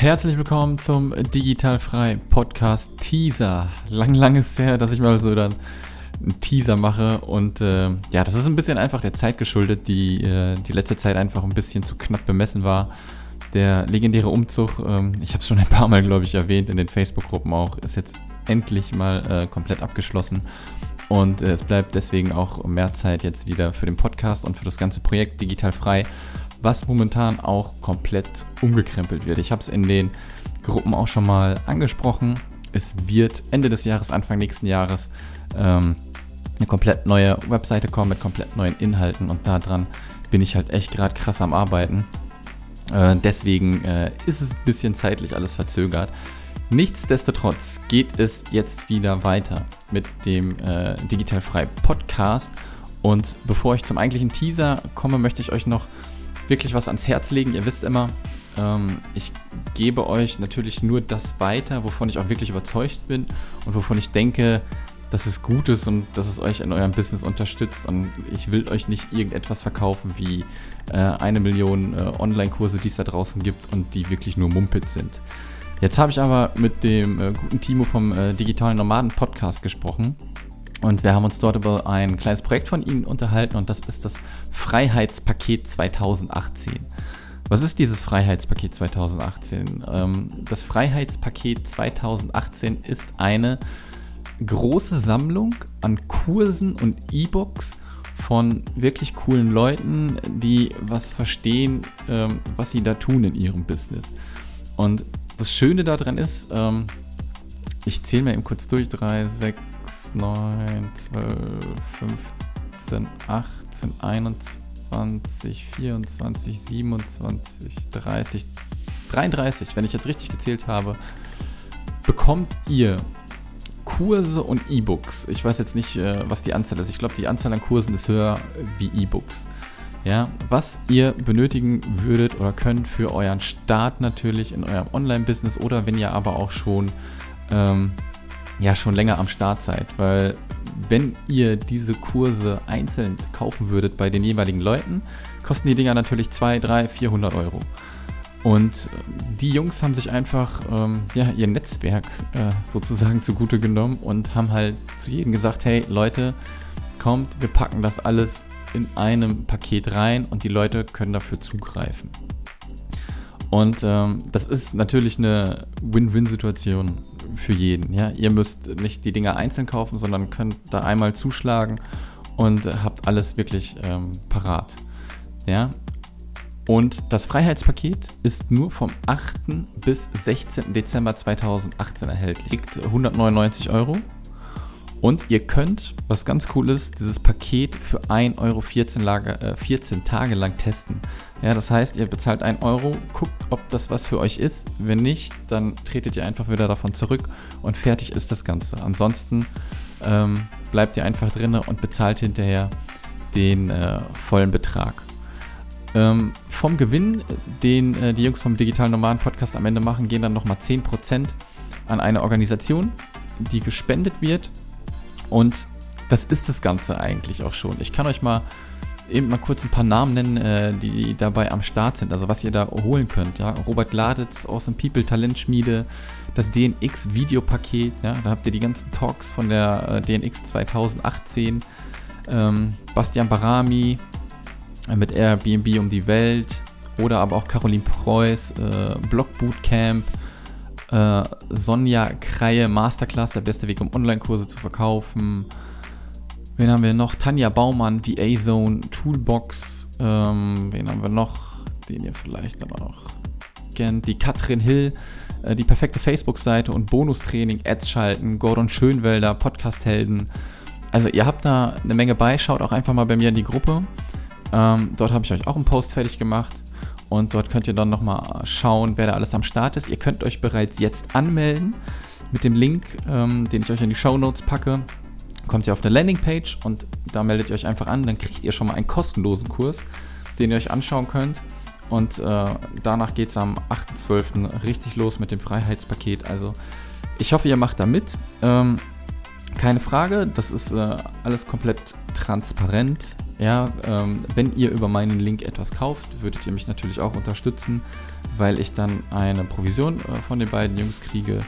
Herzlich willkommen zum Digital Frei Podcast Teaser. Lang, lang ist es her, dass ich mal so dann einen Teaser mache und äh, ja, das ist ein bisschen einfach der Zeit geschuldet, die äh, die letzte Zeit einfach ein bisschen zu knapp bemessen war. Der legendäre Umzug, ähm, ich habe es schon ein paar Mal, glaube ich, erwähnt in den Facebook-Gruppen auch, ist jetzt endlich mal äh, komplett abgeschlossen. Und äh, es bleibt deswegen auch mehr Zeit jetzt wieder für den Podcast und für das ganze Projekt Digital Frei was momentan auch komplett umgekrempelt wird. Ich habe es in den Gruppen auch schon mal angesprochen. Es wird Ende des Jahres, Anfang nächsten Jahres ähm, eine komplett neue Webseite kommen mit komplett neuen Inhalten und daran bin ich halt echt gerade krass am Arbeiten. Äh, deswegen äh, ist es ein bisschen zeitlich alles verzögert. Nichtsdestotrotz geht es jetzt wieder weiter mit dem äh, Digital Frei Podcast. Und bevor ich zum eigentlichen Teaser komme, möchte ich euch noch wirklich was ans Herz legen. Ihr wisst immer, ähm, ich gebe euch natürlich nur das weiter, wovon ich auch wirklich überzeugt bin und wovon ich denke, dass es gut ist und dass es euch in eurem Business unterstützt. Und ich will euch nicht irgendetwas verkaufen wie äh, eine Million äh, Online-Kurse, die es da draußen gibt und die wirklich nur Mumpit sind. Jetzt habe ich aber mit dem äh, guten Timo vom äh, Digitalen Nomaden Podcast gesprochen und wir haben uns dort über ein kleines Projekt von Ihnen unterhalten und das ist das Freiheitspaket 2018. Was ist dieses Freiheitspaket 2018? Ähm, das Freiheitspaket 2018 ist eine große Sammlung an Kursen und E-Books von wirklich coolen Leuten, die was verstehen, ähm, was sie da tun in ihrem Business. Und das Schöne daran ist, ähm, ich zähle mir eben kurz durch, 3, 6, 9, 12, 15, 18, 21, 24, 27, 30, 33, wenn ich jetzt richtig gezählt habe, bekommt ihr Kurse und E-Books. Ich weiß jetzt nicht, äh, was die Anzahl ist. Ich glaube, die Anzahl an Kursen ist höher wie E-Books. Ja, was ihr benötigen würdet oder könnt für euren Start natürlich in eurem Online-Business oder wenn ihr aber auch schon ähm, ja schon länger am Start seid, weil wenn ihr diese Kurse einzeln kaufen würdet bei den jeweiligen Leuten, kosten die Dinger natürlich 2, 3, 400 Euro. Und die Jungs haben sich einfach ähm, ja, ihr Netzwerk äh, sozusagen zugute genommen und haben halt zu jedem gesagt, hey Leute, kommt, wir packen das alles in einem Paket rein und die Leute können dafür zugreifen. Und ähm, das ist natürlich eine Win-Win-Situation für jeden. Ja? Ihr müsst nicht die Dinger einzeln kaufen, sondern könnt da einmal zuschlagen und habt alles wirklich ähm, parat. Ja? Und das Freiheitspaket ist nur vom 8. bis 16. Dezember 2018 erhältlich. Liegt 199 Euro. Und ihr könnt, was ganz cool ist, dieses Paket für 1 Euro 14, Lager, äh, 14 Tage lang testen. Ja, das heißt, ihr bezahlt 1 Euro, guckt, ob das was für euch ist. Wenn nicht, dann tretet ihr einfach wieder davon zurück und fertig ist das Ganze. Ansonsten ähm, bleibt ihr einfach drin und bezahlt hinterher den äh, vollen Betrag. Ähm, vom Gewinn, den äh, die Jungs vom Digital Nomaden Podcast am Ende machen, gehen dann nochmal 10% an eine Organisation, die gespendet wird und das ist das Ganze eigentlich auch schon. Ich kann euch mal eben mal kurz ein paar Namen nennen, äh, die dabei am Start sind, also was ihr da holen könnt. Ja? Robert Laditz, Awesome People, Talentschmiede, das DNX Videopaket, ja? da habt ihr die ganzen Talks von der äh, DNX 2018, ähm, Bastian Barami äh, mit Airbnb um die Welt oder aber auch Caroline Preuß, äh, Blog Bootcamp, äh, Sonja Kreie Masterclass, der beste Weg, um Online-Kurse zu verkaufen. Wen haben wir noch? Tanja Baumann, VA Zone, Toolbox. Ähm, wen haben wir noch? Den ihr vielleicht aber noch kennt. Die Katrin Hill, äh, die perfekte Facebook-Seite und Bonustraining, Ads schalten, Gordon Schönwelder, Podcast-Helden. Also ihr habt da eine Menge bei. Schaut auch einfach mal bei mir in die Gruppe. Ähm, dort habe ich euch auch einen Post fertig gemacht. Und dort könnt ihr dann nochmal schauen, wer da alles am Start ist. Ihr könnt euch bereits jetzt anmelden mit dem Link, ähm, den ich euch in die Show Notes packe. Kommt ihr auf eine Landingpage und da meldet ihr euch einfach an. Dann kriegt ihr schon mal einen kostenlosen Kurs, den ihr euch anschauen könnt. Und äh, danach geht es am 8.12. richtig los mit dem Freiheitspaket. Also ich hoffe, ihr macht da mit. Ähm, keine Frage, das ist äh, alles komplett transparent. Ja, ähm, wenn ihr über meinen Link etwas kauft, würdet ihr mich natürlich auch unterstützen, weil ich dann eine Provision äh, von den beiden Jungs kriege.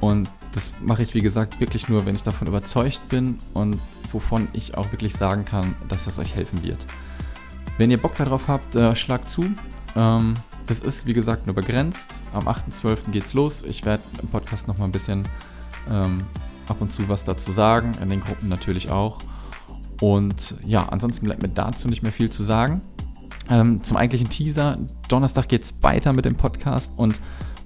Und das mache ich, wie gesagt, wirklich nur, wenn ich davon überzeugt bin und wovon ich auch wirklich sagen kann, dass das euch helfen wird. Wenn ihr Bock darauf habt, äh, schlagt zu. Ähm, das ist, wie gesagt, nur begrenzt. Am 8.12. geht's los. Ich werde im Podcast nochmal ein bisschen ähm, ab und zu was dazu sagen, in den Gruppen natürlich auch. Und ja, ansonsten bleibt mir dazu nicht mehr viel zu sagen. Ähm, zum eigentlichen Teaser. Donnerstag geht es weiter mit dem Podcast und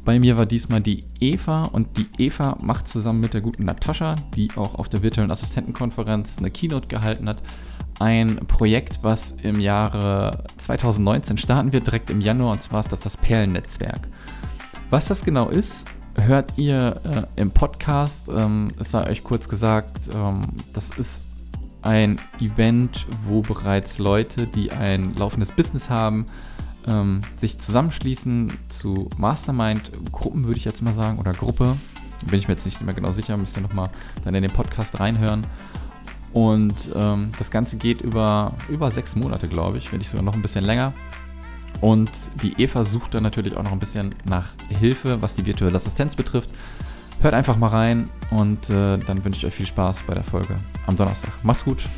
bei mir war diesmal die Eva und die Eva macht zusammen mit der guten Natascha, die auch auf der virtuellen Assistentenkonferenz eine Keynote gehalten hat, ein Projekt, was im Jahre 2019 starten wird, direkt im Januar, und zwar ist das das Perlennetzwerk. Was das genau ist, hört ihr äh, im Podcast. Ähm, es sei euch kurz gesagt, ähm, das ist ein Event, wo bereits Leute, die ein laufendes Business haben, ähm, sich zusammenschließen zu Mastermind-Gruppen, würde ich jetzt mal sagen, oder Gruppe. Bin ich mir jetzt nicht mehr genau sicher, müsst ihr nochmal dann in den Podcast reinhören. Und ähm, das Ganze geht über, über sechs Monate, glaube ich, wenn nicht sogar noch ein bisschen länger. Und die Eva sucht dann natürlich auch noch ein bisschen nach Hilfe, was die virtuelle Assistenz betrifft. Hört einfach mal rein und äh, dann wünsche ich euch viel Spaß bei der Folge am Donnerstag. Macht's gut.